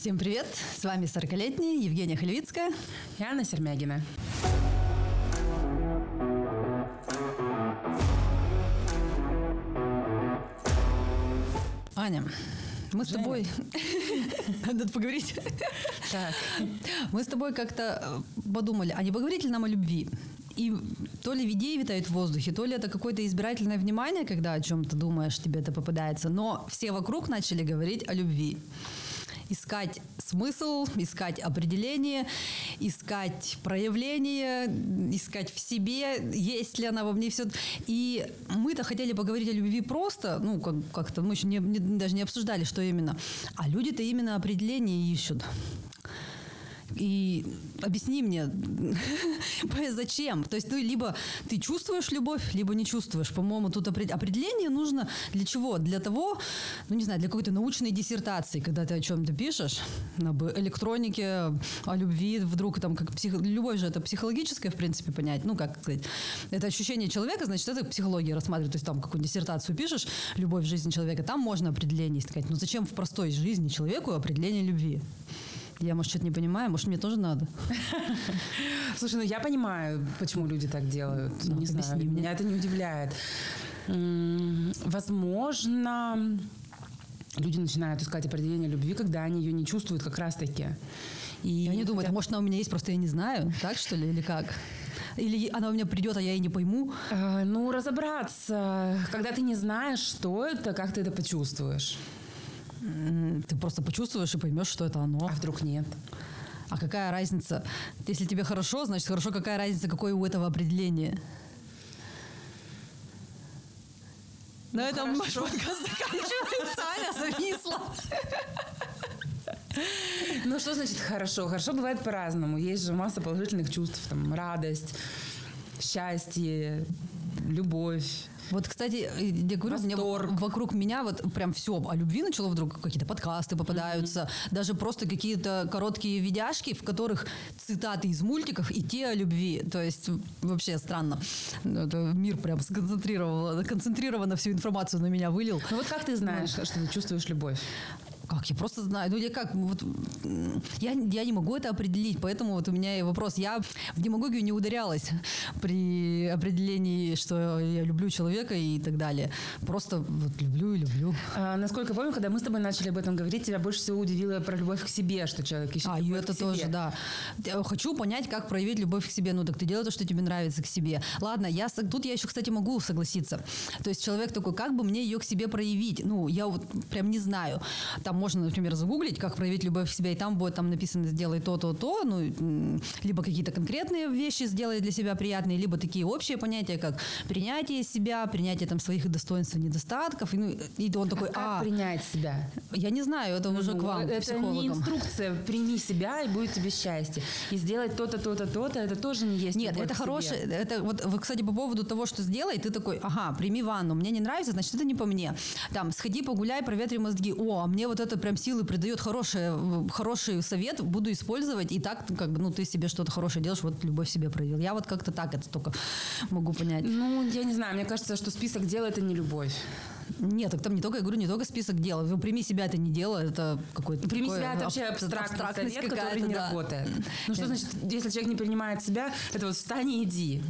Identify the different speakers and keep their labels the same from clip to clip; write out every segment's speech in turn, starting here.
Speaker 1: Всем привет! С вами 40-летняя Евгения Хлевицкая
Speaker 2: и Анна Сермягина.
Speaker 1: Аня, мы с
Speaker 2: Женя.
Speaker 1: тобой... Надо поговорить.
Speaker 2: Так.
Speaker 1: Мы с тобой как-то э, подумали, а не поговорить ли нам о любви? И то ли идеи витают в воздухе, то ли это какое-то избирательное внимание, когда о чем-то думаешь, тебе это попадается. Но все вокруг начали говорить о любви. Искать смысл, искать определение, искать проявление, искать в себе, есть ли она во мне все. И мы-то хотели поговорить о любви просто, ну, как- как-то мы еще не- не- даже не обсуждали, что именно. А люди-то именно определение ищут. И объясни мне, зачем? То есть ты либо ты чувствуешь любовь, либо не чувствуешь. По-моему, тут опре- определение нужно для чего? Для того, ну не знаю, для какой-то научной диссертации, когда ты о чем-то пишешь, об электронике, о любви, вдруг там как псих... любовь же это психологическое, в принципе, понять. Ну, как сказать, это ощущение человека, значит, это психология рассматривает. То есть там какую-нибудь диссертацию пишешь, любовь в жизни человека, там можно определение сказать. Ну, зачем в простой жизни человеку определение любви? Я, может, что-то не понимаю, может, мне тоже надо.
Speaker 2: Слушай, ну я понимаю, почему люди так делают.
Speaker 1: Ну,
Speaker 2: не знаю,
Speaker 1: мне.
Speaker 2: меня это не удивляет. Возможно, люди начинают искать определение любви, когда они ее не чувствуют как раз-таки. И
Speaker 1: они думают, а может, она у меня есть, просто я не знаю, так что ли, или как? Или она у меня придет, а я и не пойму.
Speaker 2: Э, Ну, разобраться, когда ты не знаешь, что это, как ты это почувствуешь.
Speaker 1: Ты просто почувствуешь и поймешь, что это
Speaker 2: А
Speaker 1: оно.
Speaker 2: вдруг нет?
Speaker 1: А какая разница? Если тебе хорошо, значит хорошо, какая разница, какое у этого определение? На этом наш подкаст заканчивается. Аня зависла.
Speaker 2: Ну, что значит хорошо? Хорошо бывает по-разному. Есть же масса положительных чувств. Там, радость, счастье, любовь.
Speaker 1: Вот, кстати, я говорю, мне вокруг меня вот прям все о любви начало вдруг какие-то подкасты попадаются, даже просто какие-то короткие видяшки, в которых цитаты из мультиков и те о любви. То есть вообще странно. Это мир прям сконцентрировал, концентрированно всю информацию на меня вылил.
Speaker 2: Ну вот как ты знаешь, что ты чувствуешь любовь?
Speaker 1: Как? Я просто знаю. Ну, я как? Вот, м, я, я не могу это определить, поэтому вот у меня и вопрос. Я в демагогию не ударялась при определении, что я люблю человека и так далее. Просто вот люблю и люблю.
Speaker 2: А, насколько я помню, когда мы с тобой начали об этом говорить, тебя больше всего удивило про любовь к себе, что человек ищет
Speaker 1: А, и это тоже, да. Я хочу понять, как проявить любовь к себе. Ну, так ты делай то, что тебе нравится к себе. Ладно, я, тут я еще, кстати, могу согласиться. То есть человек такой, как бы мне ее к себе проявить? Ну, я вот прям не знаю. Там можно, например, загуглить, как проявить любовь к себе, и там будет там написано «сделай то, то, то», ну, либо какие-то конкретные вещи сделай для себя приятные, либо такие общие понятия, как принятие себя, принятие там своих достоинств и недостатков. И, ну, и он такой,
Speaker 2: А как
Speaker 1: а,
Speaker 2: принять себя?
Speaker 1: я не знаю, это уже
Speaker 2: Ну,
Speaker 1: к вам,
Speaker 2: Это не
Speaker 1: психологам.
Speaker 2: инструкция. Прими себя, и будет тебе счастье. И сделать то-то, то-то, то-то, это тоже не есть
Speaker 1: Нет, это хорошее. Это вот, вот, кстати, по поводу того, что сделай, ты такой, ага, прими ванну, мне не нравится, значит, это не по мне. Там, сходи, погуляй, проветри мозги. О, а мне вот это прям силы придает хорошее, хороший совет, буду использовать. И так, как бы, ну, ты себе что-то хорошее делаешь, вот любовь себе проявил. Я вот как-то так это только могу понять.
Speaker 2: Ну, я не знаю, мне кажется, что список дел это не любовь.
Speaker 1: Нет, так там не только, я говорю, не только список дел. Вы прими себя это не дело, это какой-то
Speaker 2: Прими
Speaker 1: такое
Speaker 2: себя это вообще
Speaker 1: аб-
Speaker 2: абстрактный
Speaker 1: абстрактность
Speaker 2: совет, который не
Speaker 1: да.
Speaker 2: работает. Ну что значит, если человек не принимает себя, это вот встань и иди.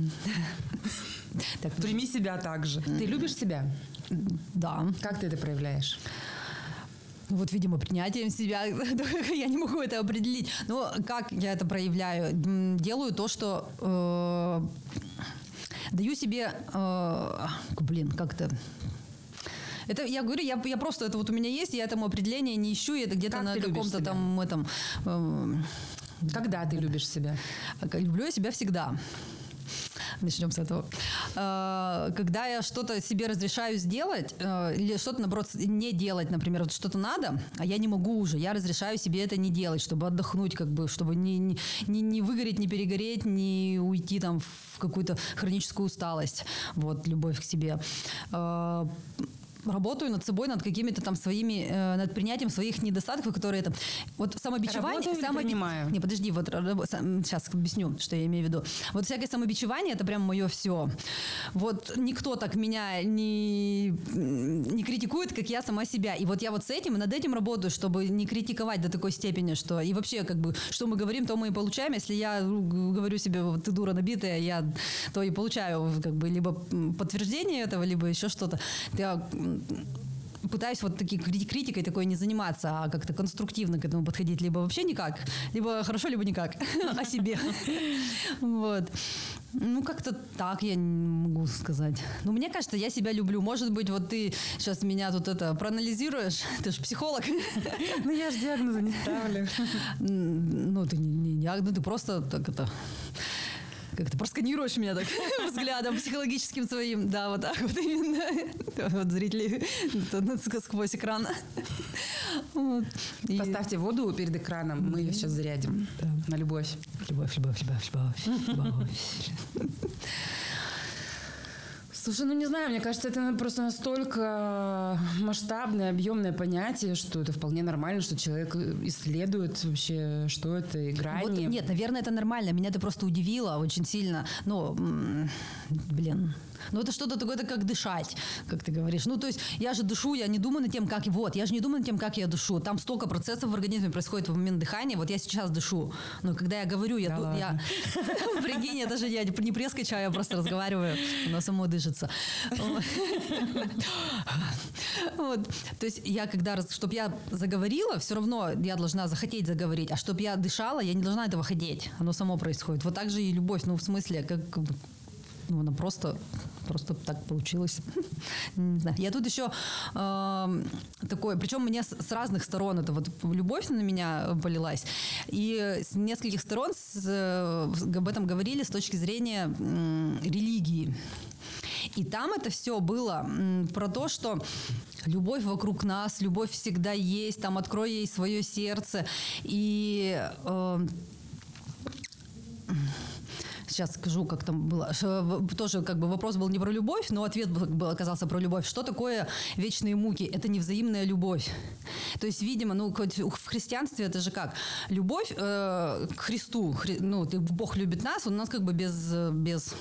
Speaker 1: Так,
Speaker 2: Прими себя также. Ты любишь себя?
Speaker 1: Да.
Speaker 2: Как ты это проявляешь?
Speaker 1: Ну, вот, видимо, принятием себя. я не могу это определить. Но как я это проявляю? Делаю то, что э, даю себе... э, блин, как-то... Это, я говорю, я, я просто, это вот у меня есть, я этому определения не ищу, и это где-то
Speaker 2: Как
Speaker 1: на каком-то там этом... э,
Speaker 2: Когда ты любишь себя?
Speaker 1: а Люблю я себя всегда. Начнем с этого. Э, Когда я что-то себе разрешаю сделать, э, или что-то, наоборот, не делать, например, вот что-то надо, а я не могу уже, я разрешаю себе это не делать, чтобы отдохнуть, как бы, чтобы не, не, не- выгореть, не перегореть, не уйти там в какую-то хроническую усталость. Вот, любовь к себе. Э, работаю над собой, над какими-то там своими, э, над принятием своих недостатков, которые это... Вот самобичевание...
Speaker 2: Работаю
Speaker 1: самоби-
Speaker 2: принимаю?
Speaker 1: Не, подожди, вот сам- сейчас объясню, что я имею в виду. Вот всякое самобичевание, это прям мое все. Вот никто так меня не, не критикует, как я сама себя. И вот я вот с этим над этим работаю, чтобы не критиковать до такой степени, что... И вообще, как бы, что мы говорим, то мы и получаем. Если я г- говорю себе, вот ты дура набитая, я то и получаю как бы либо подтверждение этого, либо еще что-то. Я пытаюсь вот таки крити- критикой такой не заниматься, а как-то конструктивно к этому подходить, либо вообще никак, либо хорошо, либо никак о себе. Вот. Ну, как-то так я не могу сказать. Ну, мне кажется, я себя люблю. Может быть, вот ты сейчас меня тут это проанализируешь, ты же психолог.
Speaker 2: Ну, я же диагноза не ставлю.
Speaker 1: Ну, ты не диагноз, ты просто так это как ты просканируешь меня так взглядом психологическим своим. Да, вот так вот именно. Вот зрители сквозь экран. Вот. И-
Speaker 2: Поставьте воду перед экраном, мы ее сейчас зарядим на любовь.
Speaker 1: Любовь, любовь, любовь, любовь, любовь.
Speaker 2: Слушай, ну не знаю, мне кажется, это просто настолько масштабное, объемное понятие, что это вполне нормально, что человек исследует вообще, что это, и грани.
Speaker 1: Вот, нет, наверное, это нормально. Меня ты просто удивила очень сильно. М, блин. Ну, это что-то такое, это как дышать, как ты говоришь. Ну, то есть я же дышу, я не думаю над тем, как... Вот, я же не думаю над тем, как я дышу. Там столько процессов в организме происходит в момент дыхания. Вот я сейчас дышу. Но когда я говорю, я...
Speaker 2: Да
Speaker 1: ду- я... Прикинь, это же я не пресс качаю, я просто разговариваю. Оно само дышится. Вот. То есть я когда, чтобы я заговорила, все равно я должна захотеть заговорить. А чтобы я дышала, я не должна этого хотеть. Оно само происходит. Вот так же и любовь. Ну, в смысле, как... Ну, она просто, просто так получилось. Не знаю. Я тут еще эм, такое, причем мне с, с разных сторон это вот любовь на меня полилась, и с нескольких сторон с, э, об этом говорили с точки зрения м, религии. И там это все было про то, что любовь вокруг нас, любовь всегда есть, там открой ей свое сердце. И э, сейчас скажу, как там было. В- Тоже как бы вопрос был не про любовь, но ответ был, оказался про любовь. Что такое вечные муки? Это невзаимная любовь. То есть, видимо, ну, в христианстве это же как? Любовь э, к Христу. Хри- ну, Бог любит нас, он нас как бы без... э, без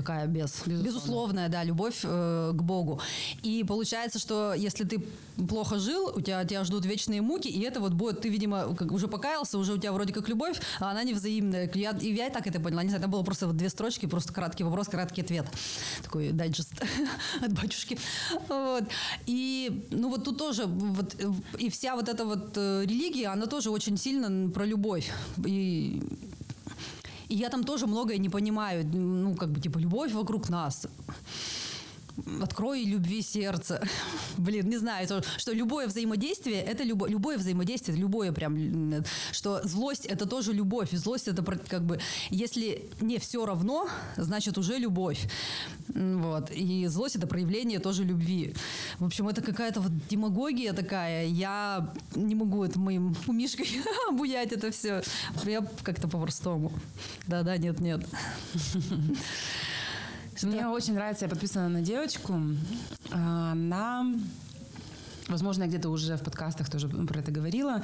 Speaker 1: Какая без? Безусловная, да, любовь э, к Богу. И получается, что если ты плохо жил, у тебя, тебя ждут вечные муки, и это вот будет, ты, видимо, как уже покаялся, уже у тебя вроде как любовь, а она невзаимная. Я, и я и так это поняла. Не знаю, там было просто вот две строчки, просто краткий вопрос, краткий ответ. Такой дайджест от батюшки. Вот. И, ну, вот тут тоже, вот, и вся вот эта вот э, религия, она тоже очень сильно про любовь. И и я там тоже многое не понимаю. Ну, как бы, типа, любовь вокруг нас. Открой любви сердце. Блин, не знаю, то, что любое взаимодействие это любо, любое взаимодействие, любое прям, что злость это тоже любовь. И злость это как бы, если не все равно, значит уже любовь. Вот. И злость это проявление тоже любви. В общем, это какая-то вот демагогия такая. Я не могу это моим умишкой буять это все. Я как-то по-простому. Да-да, нет-нет.
Speaker 2: Мне очень нравится, я подписана на девочку. Она Возможно, я где-то уже в подкастах тоже про это говорила.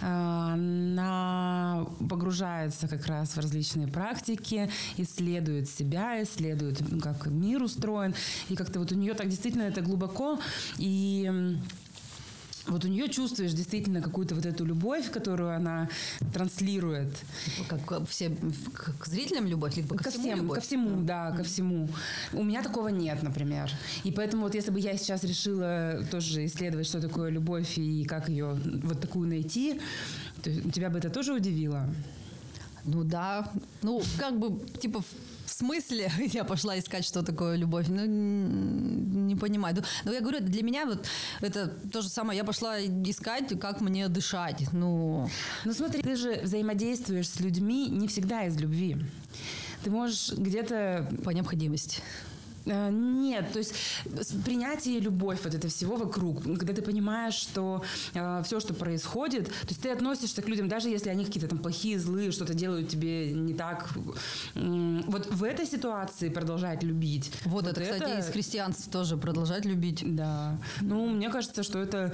Speaker 2: А, Она погружается как раз в различные практики, исследует себя, исследует, как мир устроен. И как-то вот у нее так действительно это глубоко. И вот у нее чувствуешь действительно какую-то вот эту любовь, которую она транслирует.
Speaker 1: Как, как все, к, зрителям любовь, либо ко,
Speaker 2: Ко
Speaker 1: всему
Speaker 2: всем,
Speaker 1: любовь?
Speaker 2: ко всему, да, ко всему. У меня такого нет, например. И поэтому вот если бы я сейчас решила тоже исследовать, что такое любовь и как ее вот такую найти, то тебя бы это тоже удивило?
Speaker 1: Ну да. Ну, как бы, типа, в смысле я пошла искать, что такое любовь? Ну, не понимаю. Ну, ну, я говорю, для меня вот это то же самое. Я пошла искать, как мне дышать. Ну,
Speaker 2: Ну смотри, ты же взаимодействуешь с людьми не всегда из любви. Ты можешь где-то
Speaker 1: по необходимости.
Speaker 2: Э, нет, то есть принятие и любовь вот это всего вокруг, когда ты понимаешь, что э, все, что происходит, то есть ты относишься к людям, даже если они какие-то там плохие, злые, что-то делают тебе не так. Вот в этой ситуации продолжать любить.
Speaker 1: Вот, вот это, это, кстати, из христианства тоже продолжать любить.
Speaker 2: Да. Ну, мне кажется, что это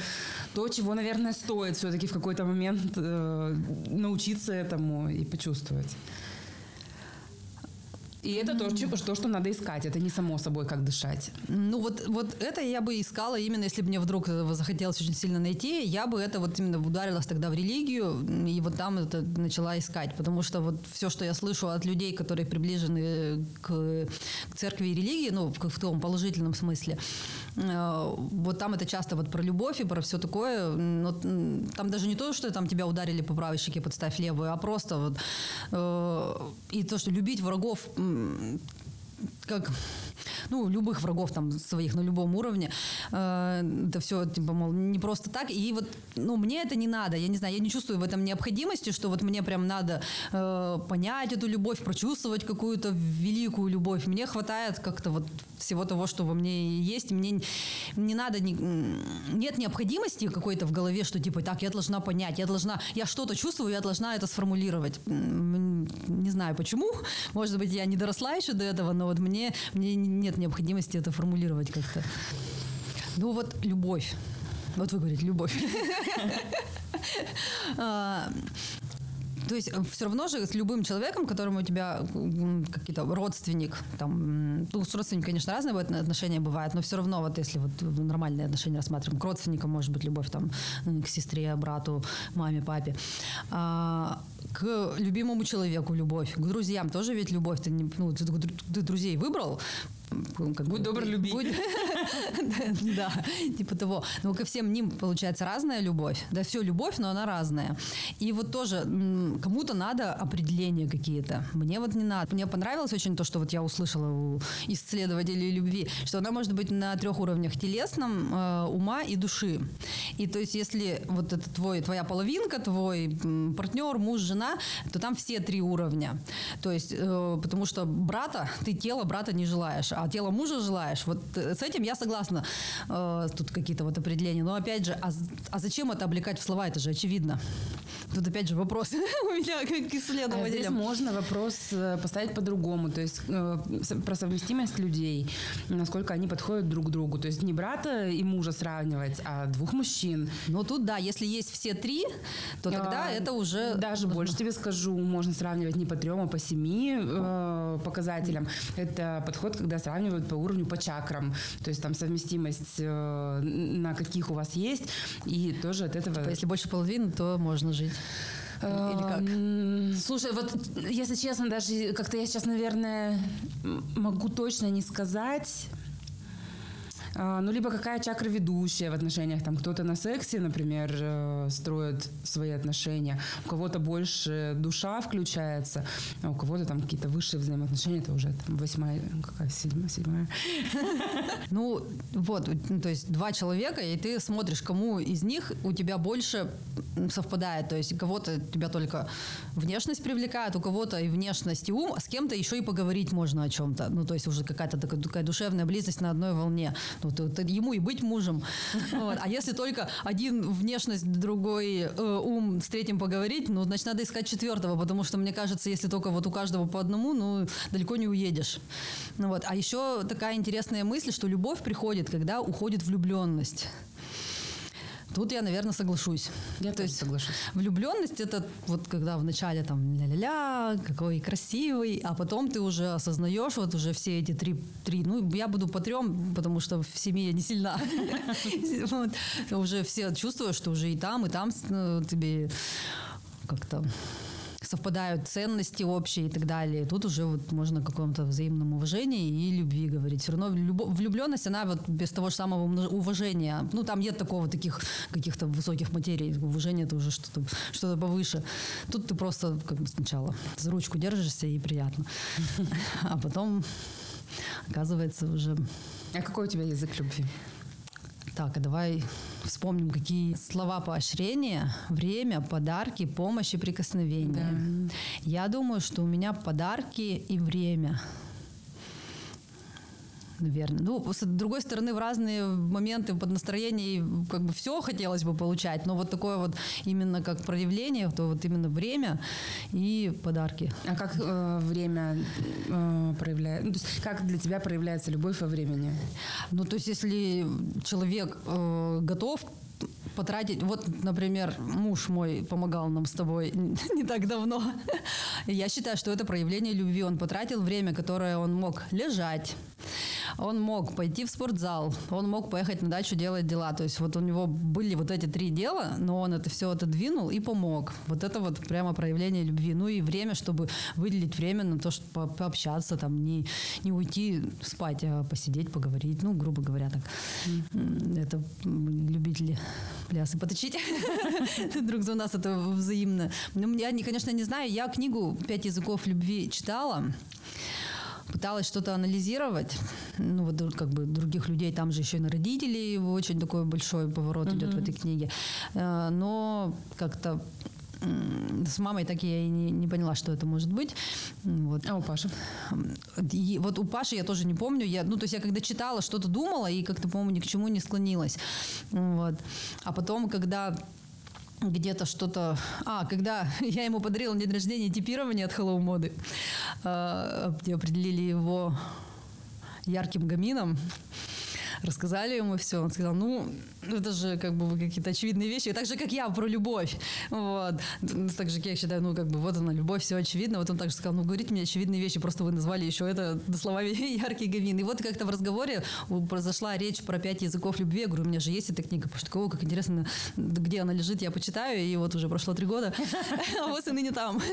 Speaker 2: то, чего, наверное, стоит все-таки в какой-то момент э, научиться этому и почувствовать. И это то, то, что надо искать. Это не само собой, как дышать.
Speaker 1: Ну вот, вот это я бы искала именно, если бы мне вдруг захотелось очень сильно найти, я бы это вот именно ударилась тогда в религию и вот там это начала искать. Потому что вот все, что я слышу от людей, которые приближены к, к церкви и религии, ну в, в том положительном смысле, э, вот там это часто вот про любовь и про все такое. Но там даже не то, что там тебя ударили по правой щеке, подставь левую, а просто вот э, и то, что любить врагов как ну, любых врагов там своих на любом уровне. Э, это все, типа, мол, не просто так. И вот, ну, мне это не надо. Я не знаю, я не чувствую в этом необходимости, что вот мне прям надо э, понять эту любовь, прочувствовать какую-то великую любовь. Мне хватает как-то вот всего того, что во мне есть. Мне не надо, не, нет необходимости какой-то в голове, что типа, так, я должна понять, я должна, я что-то чувствую, я должна это сформулировать. Не знаю почему. Может быть, я не доросла еще до этого, но вот мне, мне нет необходимости это формулировать как-то. Ну вот любовь. Вот вы говорите, любовь. А, то есть все равно же с любым человеком, которому у тебя какие-то родственник, там, ну, с родственником, конечно, разные отношения бывают, но все равно вот если вот нормальные отношения рассматриваем, к родственникам может быть любовь там к сестре, брату, маме, папе, а, к любимому человеку любовь, к друзьям тоже ведь любовь, ты, не, ну, ты, ты друзей выбрал,
Speaker 2: как будь добр, люби.
Speaker 1: Да, типа того. Но ко всем ним получается разная любовь. Да, все любовь, но она разная. И вот тоже кому-то надо определения какие-то. Мне вот не надо. Мне понравилось очень то, что вот я услышала у исследователей любви, что она может быть на трех уровнях телесном, э, ума и души. И то есть если вот это твой, твоя половинка, твой партнер, муж, жена, то там все три уровня. То есть, э, потому что брата, ты тело брата не желаешь, а тело мужа желаешь. Вот э, с этим я согласна. Э, тут какие-то вот определения. Но опять же, а, а зачем это облекать в слова? Это же очевидно. Тут опять же вопрос у меня как исследователя. А
Speaker 2: здесь можно вопрос э, поставить по-другому. То есть про совместимость людей, насколько они подходят друг к другу. То есть не брата и мужа сравнивать, а двух мужчин.
Speaker 1: Ну тут да, если есть все три, то тогда а, это уже...
Speaker 2: Даже больше тебе скажу, можно сравнивать не по трем, а по семи э, показателям. Это подход, когда сравнивают по уровню, по чакрам. То есть там совместимость э, на каких у вас есть. И тоже от этого...
Speaker 1: Типа, если больше половины, то можно жить. Или как?
Speaker 2: Эм, слушай, вот если честно, даже как-то я сейчас, наверное, могу точно не сказать. А, ну, либо какая чакра ведущая в отношениях. Там кто-то на сексе, например, э, строит свои отношения. У кого-то больше душа включается, а у кого-то там какие-то высшие взаимоотношения. Это уже там восьмая, какая седьмая, седьмая.
Speaker 1: Ну, вот, то есть два человека, и ты смотришь, кому из них у тебя больше совпадает. То есть у кого-то тебя только внешность привлекает, у кого-то и внешность, и ум, а с кем-то еще и поговорить можно о чем-то. Ну, то есть уже какая-то такая, такая душевная близость на одной волне. Вот, вот ему и быть мужем. Вот. А если только один внешность, другой э, ум, с третьим поговорить, ну, значит, надо искать четвертого, потому что, мне кажется, если только вот у каждого по одному, ну, далеко не уедешь. Ну, вот. А еще такая интересная мысль, что любовь приходит, когда уходит влюбленность. Тут я, наверное, соглашусь.
Speaker 2: Я То есть соглашусь.
Speaker 1: Влюбленность это вот когда вначале там ля-ля-ля, какой красивый, а потом ты уже осознаешь вот уже все эти три, три ну я буду по трем, потому что в семье не сильна. Уже все чувствуют, что уже и там, и там ну, тебе как-то совпадают ценности общие и так далее. Тут уже вот можно о каком-то взаимном уважении и любви говорить. Все равно влюбленность, она вот без того же самого уважения. Ну, там нет такого таких каких-то высоких материй. Уважение это уже что-то что повыше. Тут ты просто как бы сначала за ручку держишься и приятно. А потом оказывается уже...
Speaker 2: А какой у тебя язык любви?
Speaker 1: Так, а давай вспомним, какие слова поощрения, время, подарки, помощь и прикосновения. Да. Я думаю, что у меня подарки и время. Наверное. Ну, с другой стороны, в разные моменты под настроение как бы все хотелось бы получать, но вот такое вот именно как проявление, то вот именно время и подарки.
Speaker 2: А как э, время э, проявляется? Ну, то есть как для тебя проявляется любовь во времени?
Speaker 1: Ну, то есть если человек э, готов потратить. Вот, например, муж мой помогал нам с тобой не так давно. Я считаю, что это проявление любви. Он потратил время, которое он мог лежать, он мог пойти в спортзал, он мог поехать на дачу делать дела. То есть вот у него были вот эти три дела, но он это все отодвинул и помог. Вот это вот прямо проявление любви. Ну и время, чтобы выделить время на то, чтобы пообщаться, там, не, не уйти спать, а посидеть, поговорить. Ну, грубо говоря, так. Это любители плясы поточить друг за нас, это взаимно. Ну, я, конечно, не знаю, я книгу «Пять языков любви» читала, пыталась что-то анализировать. Ну, вот как бы других людей, там же еще и на родителей очень такой большой поворот uh-huh. идет в этой книге. Э, но как-то с мамой так я и не, не поняла, что это может быть.
Speaker 2: Вот. А у Паши?
Speaker 1: И вот у Паши я тоже не помню. Я, ну, то есть я когда читала, что-то думала и как-то, по-моему, ни к чему не склонилась. Вот. А потом, когда где-то что-то... А, когда я ему подарила на день рождения типирование от Hello Моды, где определили его ярким гамином, рассказали ему все. Он сказал, ну, это же как бы какие-то очевидные вещи. Так же, как я про любовь. Вот. Так же, как я считаю, ну, как бы вот она, любовь, все очевидно. Вот он также сказал, ну, говорите мне очевидные вещи, просто вы назвали еще это словами яркий гавин. И вот как-то в разговоре произошла речь про пять языков любви. Я говорю, у меня же есть эта книга. Потому что, как интересно, где она лежит, я почитаю. И вот уже прошло три года, а вот и ныне там.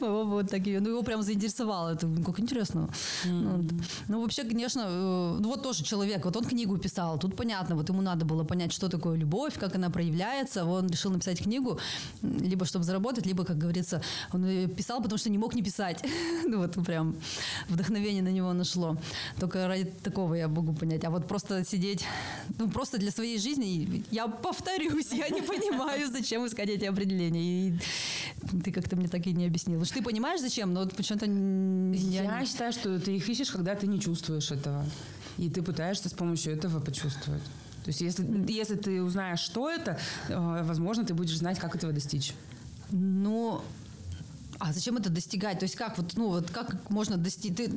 Speaker 1: Вот так ее. Ну, его прям заинтересовало. Это как интересно. Ну, вообще, конечно, э, ну, вот тоже человек, вот он книгу писал, тут понятно, вот ему надо было понять, что такое любовь, как она проявляется. Он решил написать книгу, либо чтобы заработать, либо, как говорится, он писал, потому что не мог не писать. ну вот прям вдохновение на него нашло. Только ради такого я могу понять. А вот просто сидеть, ну просто для своей жизни, я повторюсь, я не понимаю, зачем искать эти определения. И ты как-то мне так и не объяснил. Ты понимаешь, зачем, но почему-то...
Speaker 2: Я, я считаю, что ты их ищешь, когда ты не чувствуешь этого. И ты пытаешься с помощью этого почувствовать. То есть если, если ты узнаешь, что это, э, возможно, ты будешь знать, как этого достичь.
Speaker 1: Ну, а зачем это достигать? То есть как вот, ну вот как можно достичь? Ты,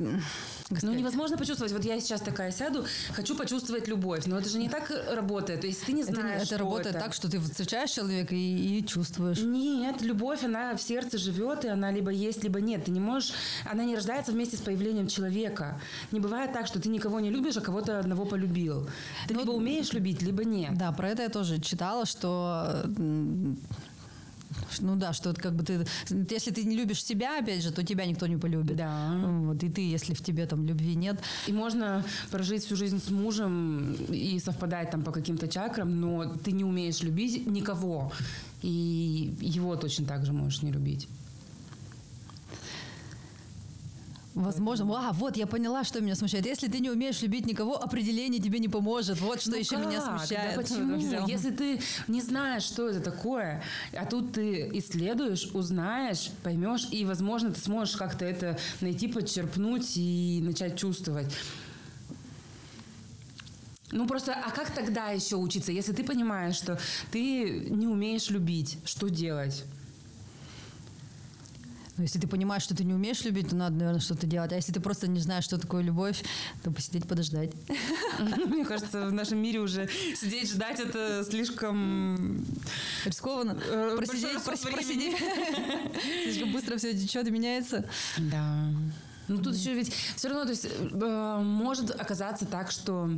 Speaker 2: ну невозможно почувствовать. Вот я сейчас такая сяду, хочу почувствовать любовь, но это же не так работает. То есть ты не знаешь,
Speaker 1: это, это работает это. так, что ты встречаешь человека и, и чувствуешь.
Speaker 2: Нет, любовь она в сердце живет и она либо есть, либо нет. Ты не можешь, она не рождается вместе с появлением человека. Не бывает так, что ты никого не любишь, а кого-то одного полюбил. Ты ну, либо умеешь любить, либо нет.
Speaker 1: Да, про это я тоже читала, что ну да, что как бы ты, если ты не любишь себя, опять же, то тебя никто не полюбит.
Speaker 2: Да.
Speaker 1: Вот, и ты, если в тебе там любви нет.
Speaker 2: И можно прожить всю жизнь с мужем и совпадать там по каким-то чакрам, но ты не умеешь любить никого. И его точно так же можешь не любить.
Speaker 1: Возможно. А, вот, я поняла, что меня смущает. Если ты не умеешь любить никого, определение тебе не поможет. Вот что ну еще как? меня смущает.
Speaker 2: Да почему? Если ты не знаешь, что это такое, а тут ты исследуешь, узнаешь, поймешь, и, возможно, ты сможешь как-то это найти, подчерпнуть и начать чувствовать. Ну просто, а как тогда еще учиться, если ты понимаешь, что ты не умеешь любить, что делать?
Speaker 1: Но если ты понимаешь, что ты не умеешь любить, то надо, наверное, что-то делать. А если ты просто не знаешь, что такое любовь, то посидеть, подождать.
Speaker 2: Мне кажется, в нашем мире уже сидеть, ждать это слишком...
Speaker 1: Рискованно. Э, просидеть, просидеть. Слишком быстро все течет и меняется.
Speaker 2: Да. Ну тут еще ведь все равно, то есть э, может оказаться так, что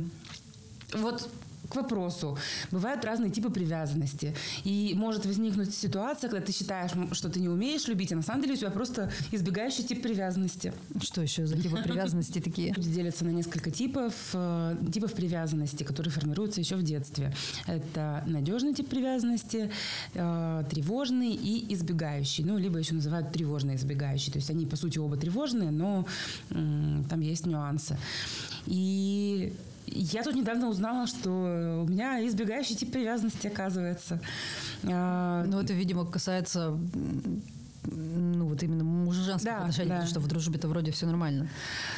Speaker 2: вот к вопросу. Бывают разные типы привязанности. И может возникнуть ситуация, когда ты считаешь, что ты не умеешь любить, а на самом деле у тебя просто избегающий тип привязанности.
Speaker 1: Что еще за типы привязанности такие?
Speaker 2: Люди делятся на несколько типов, э, типов привязанности, которые формируются еще в детстве. Это надежный тип привязанности, э, тревожный и избегающий. Ну, либо еще называют тревожный избегающий. То есть они, по сути, оба тревожные, но там есть нюансы. И я тут недавно узнала, что у меня избегающий тип привязанности, оказывается.
Speaker 1: А, ну, это, видимо, касается ну, вот именно мужа-женских
Speaker 2: Да,
Speaker 1: отношений,
Speaker 2: да.
Speaker 1: потому что в дружбе-то вроде все нормально.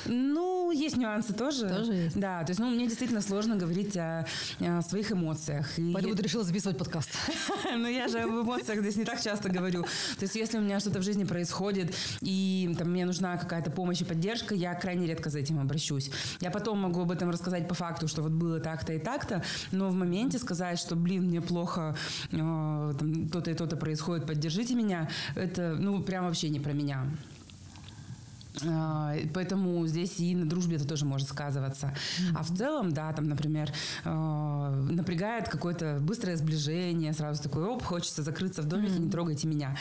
Speaker 2: Ну, есть нюансы тоже.
Speaker 1: Тоже есть.
Speaker 2: Да, то есть, ну, мне действительно сложно говорить о, о своих эмоциях. И-
Speaker 1: Поэтому ты решила записывать подкаст.
Speaker 2: Но я же об эмоциях здесь не так часто говорю. То есть, если у меня что-то в жизни происходит, и там, мне нужна какая-то помощь и поддержка, я крайне редко за этим обращусь. Я потом могу об этом рассказать по факту, что вот было так-то и так-то, но в моменте сказать, что, блин, мне плохо, э, там, то-то и то-то происходит, поддержите меня, это, ну, прям вообще не про меня. А, Поэтому здесь и на дружбе это тоже может сказываться. А в целом, да, там, например, э, напрягает какое-то быстрое сближение, сразу такой, оп, хочется закрыться в домике, не трогайте меня.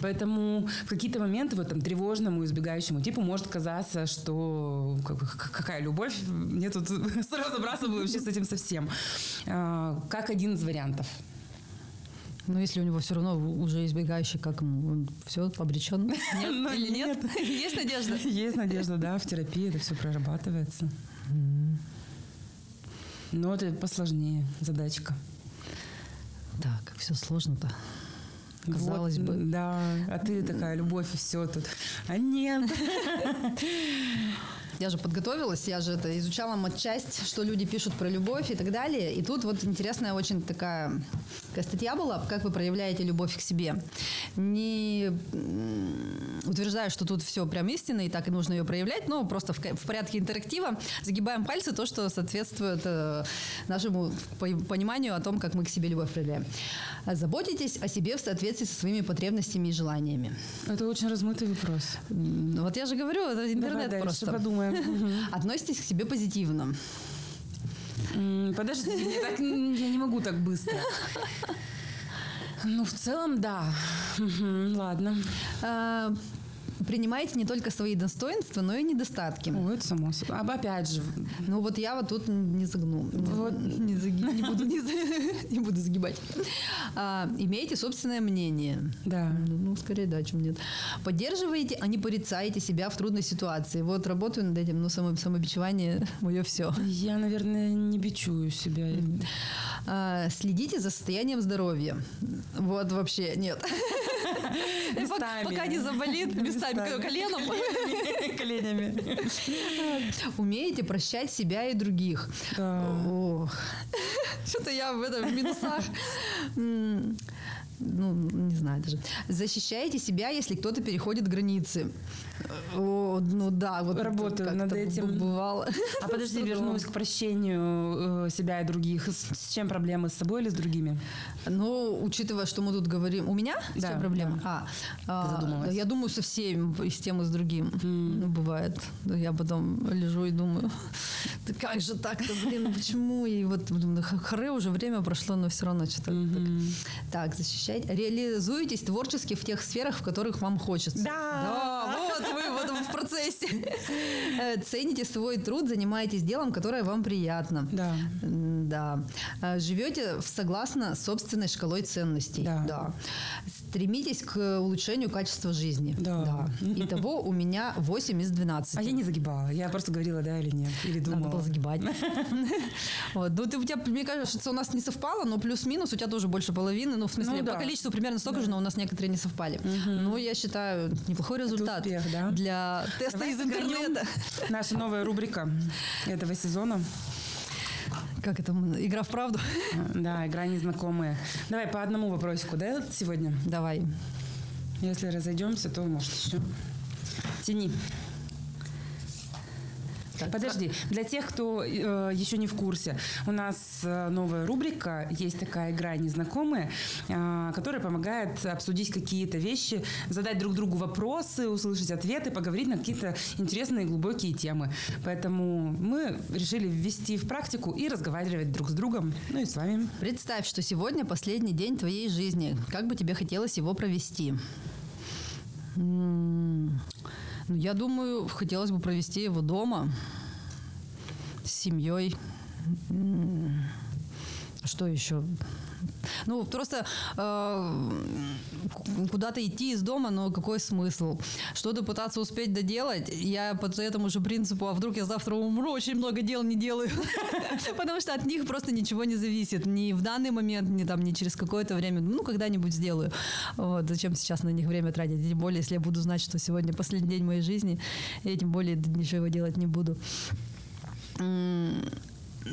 Speaker 2: Поэтому в какие-то моменты вот там тревожному, избегающему типу может казаться, что как какая любовь, мне тут сразу забрасываю вообще с этим совсем. А, Как один из вариантов.
Speaker 1: Но если у него все равно уже избегающий, как ему, он все обречен? Нет?
Speaker 2: Ну,
Speaker 1: Или нет? Есть надежда?
Speaker 2: Есть надежда, да, в терапии это все прорабатывается. Но это посложнее задачка.
Speaker 1: Да, как все сложно-то. Казалось
Speaker 2: Вот,
Speaker 1: бы.
Speaker 2: Да, а ты такая любовь и все тут. А нет.
Speaker 1: Я же подготовилась, я же это изучала матчасть, что люди пишут про любовь и так далее. И тут вот интересная очень такая, такая статья была, как вы проявляете любовь к себе. Не утверждаю, что тут все прям истинно, и так и нужно ее проявлять, но просто в, в порядке интерактива загибаем пальцы, то, что соответствует э, нашему по- пониманию о том, как мы к себе любовь проявляем. Заботитесь о себе в соответствии со своими потребностями и желаниями.
Speaker 2: Это очень размытый вопрос.
Speaker 1: Вот я же говорю, это интернет
Speaker 2: Давай дальше
Speaker 1: просто.
Speaker 2: подумаем.
Speaker 1: Относитесь к себе позитивно.
Speaker 2: Подожди, я, так, м, я не могу так быстро. Ну, в целом, да. Ладно.
Speaker 1: Принимаете не только свои достоинства, но и недостатки.
Speaker 2: Ой, это само собой. А опять же,
Speaker 1: Ну вот я вот тут не загну.
Speaker 2: Вот.
Speaker 1: Не, заги- не буду, не не буду загибать. А, имеете собственное мнение.
Speaker 2: да.
Speaker 1: Ну, ну, скорее да, чем нет. Поддерживаете, а не порицаете себя в трудной ситуации. Вот работаю над этим, но само, самобичевание мое все.
Speaker 2: Я, наверное, не бичую себя.
Speaker 1: А, следите за состоянием здоровья. Вот вообще нет. Пока не заболит, местами коленом.
Speaker 2: Коленями.
Speaker 1: Умеете прощать себя и других. Что-то я в этом минусах. Ну, не знаю даже. Защищаете себя, если кто-то переходит границы. О, ну да, вот
Speaker 2: Работаю над этим.
Speaker 1: Бывало.
Speaker 2: А подожди,
Speaker 1: С
Speaker 2: вернусь к прощению э, себя и других. С, с чем проблемы? С собой или с другими?
Speaker 1: Ну, учитывая, что мы тут говорим... У меня
Speaker 2: Да,
Speaker 1: все проблемы? А, а, да, я думаю, со всеми, и с тем, и с другим. Ну, бывает. Я потом лежу и думаю, как же так-то, блин, почему? И вот думаю, харе, уже время прошло, но все равно что-то так. Так, защищать. Реализуетесь творчески в тех сферах, в которых вам хочется.
Speaker 2: Да.
Speaker 1: Да, вот вы процессе. Э, Цените свой труд, занимаетесь делом, которое вам приятно.
Speaker 2: Да.
Speaker 1: Да. А, Живете согласно собственной шкалой ценностей.
Speaker 2: Да.
Speaker 1: Стремитесь к улучшению качества жизни.
Speaker 2: Да.
Speaker 1: Итого у меня 8 из 12.
Speaker 2: А я не загибала. Я просто говорила, да или нет. Или
Speaker 1: Надо
Speaker 2: думала.
Speaker 1: было загибать. Вот. Ну, ты, у тебя, мне кажется, у нас не совпало, но плюс-минус у тебя тоже больше половины. Ну, в смысле,
Speaker 2: Ну, да.
Speaker 1: по количеству примерно столько же, но у нас некоторые не совпали. Ну, я считаю, неплохой результат
Speaker 2: успех, да?
Speaker 1: для теста
Speaker 2: Давай
Speaker 1: из интернета.
Speaker 2: Наша новая рубрика этого сезона.
Speaker 1: Как это? Игра в правду?
Speaker 2: Да, игра незнакомые. Давай по одному вопросику, да, сегодня?
Speaker 1: Давай.
Speaker 2: Если разойдемся, то может еще. Тяни.
Speaker 1: Так,
Speaker 2: Подожди, для тех, кто э, еще не в курсе, у нас э, новая рубрика, есть такая игра «Незнакомые», э, которая помогает обсудить какие-то вещи, задать друг другу вопросы, услышать ответы, поговорить на какие-то интересные глубокие темы. Поэтому мы решили ввести в практику и разговаривать друг с другом, ну и с вами.
Speaker 1: Представь, что сегодня последний день твоей жизни. Как бы тебе хотелось его провести? М, Ну, я думаю, хотелось бы провести его дома с семьей. М, Что еще? Ну, просто э, куда-то идти из дома, но какой смысл? Что-то пытаться успеть доделать, я по этому же принципу, а вдруг я завтра умру, очень много дел не делаю. Потому что от них просто ничего не зависит. Ни в данный момент, ни там, ни через какое-то время. Ну, когда-нибудь сделаю. Вот. Зачем сейчас на них время тратить? Тем более, если я буду знать, что сегодня последний день моей жизни, я тем более ничего делать не буду.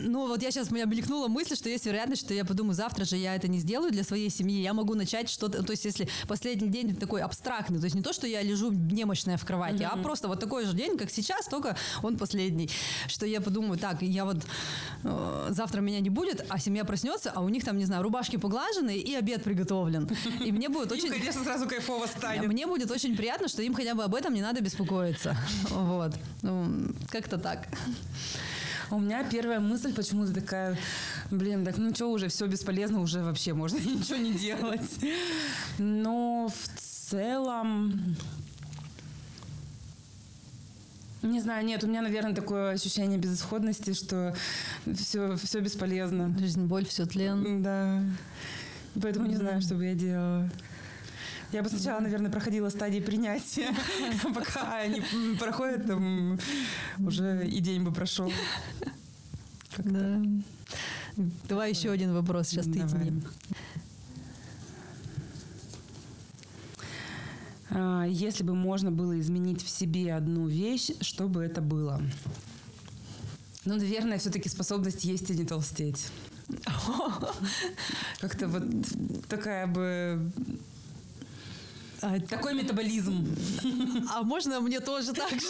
Speaker 1: Ну, вот я сейчас, меня мелькнула мысль, что есть вероятность, что я подумаю, завтра же я это не сделаю для своей семьи, я могу начать что-то, то есть если последний день такой абстрактный, то есть не то, что я лежу немощная в кровати, mm-hmm. а просто вот такой же день, как сейчас, только он последний, что я подумаю, так, я вот э, завтра меня не будет, а семья проснется, а у них там, не знаю, рубашки поглажены и обед приготовлен, и мне будет очень...
Speaker 2: конечно, сразу кайфово станет.
Speaker 1: Мне будет очень приятно, что им хотя бы об этом не надо беспокоиться, вот, ну, как-то так.
Speaker 2: У меня первая мысль почему-то такая, блин, так ну что уже, все бесполезно, уже вообще можно ничего не делать. Но в целом... Не знаю, нет, у меня, наверное, такое ощущение безысходности, что все, все бесполезно.
Speaker 1: Жизнь, боль, все тлен.
Speaker 2: Да. Поэтому не знаю, что бы я делала. Я бы сначала, наверное, проходила стадии принятия, пока они проходят, уже и день бы прошел.
Speaker 1: Да. Давай еще один вопрос, сейчас ты.
Speaker 2: А, если бы можно было изменить в себе одну вещь, что бы это было? Ну, наверное, все-таки способность есть и не толстеть. Как-то вот такая бы а, Такой метаболизм.
Speaker 1: А можно мне тоже так же?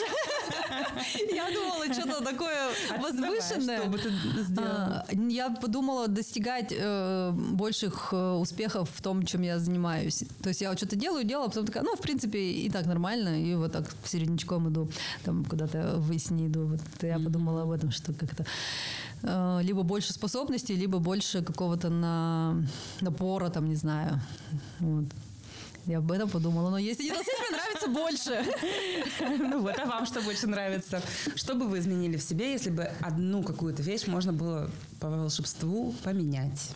Speaker 1: Я думала, что-то такое а возвышенное. Что бы ты сделала? А, я подумала достигать э, больших э, успехов в том, чем я занимаюсь. То есть я вот что-то делаю, делаю, а потом такая, ну, в принципе, и так нормально, и вот так середнячком иду, там куда-то не иду. Вот я подумала об этом, что как-то э, либо больше способностей, либо больше какого-то на, напора, там, не знаю. Вот. Я об этом подумала. Но если не нравится больше.
Speaker 2: Ну вот, а вам что больше нравится? Что бы вы изменили в себе, если бы одну какую-то вещь можно было по волшебству поменять?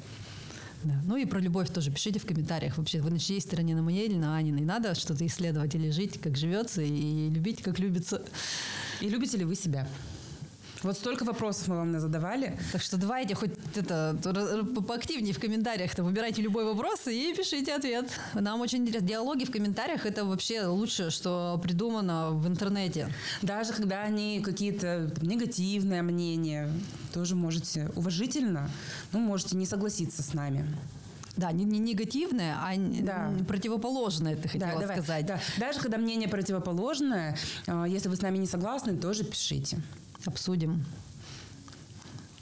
Speaker 1: Да. Ну и про любовь тоже пишите в комментариях. Вообще, вы на чьей стороне, на моей или на Аниной? Надо что-то исследовать или жить, как живется, и любить, как любится.
Speaker 2: И любите ли вы себя? Вот столько вопросов мы вам задавали.
Speaker 1: Так что давайте хоть это поактивнее в комментариях-то выбирайте любой вопрос и пишите ответ. Нам очень интересно. Диалоги в комментариях это вообще лучшее, что придумано в интернете.
Speaker 2: Даже когда они какие-то негативные мнения, тоже можете уважительно, ну, можете не согласиться с нами.
Speaker 1: Да, не, не негативное, а да. противоположное, ты хотела да, давай, сказать.
Speaker 2: Да. Даже когда мнение противоположное, а, если вы с нами не согласны, тоже пишите
Speaker 1: обсудим,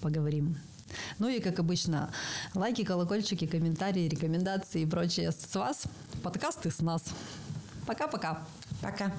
Speaker 1: поговорим. Ну и, как обычно, лайки, колокольчики, комментарии, рекомендации и прочее с вас. Подкасты с нас. Пока-пока.
Speaker 2: Пока.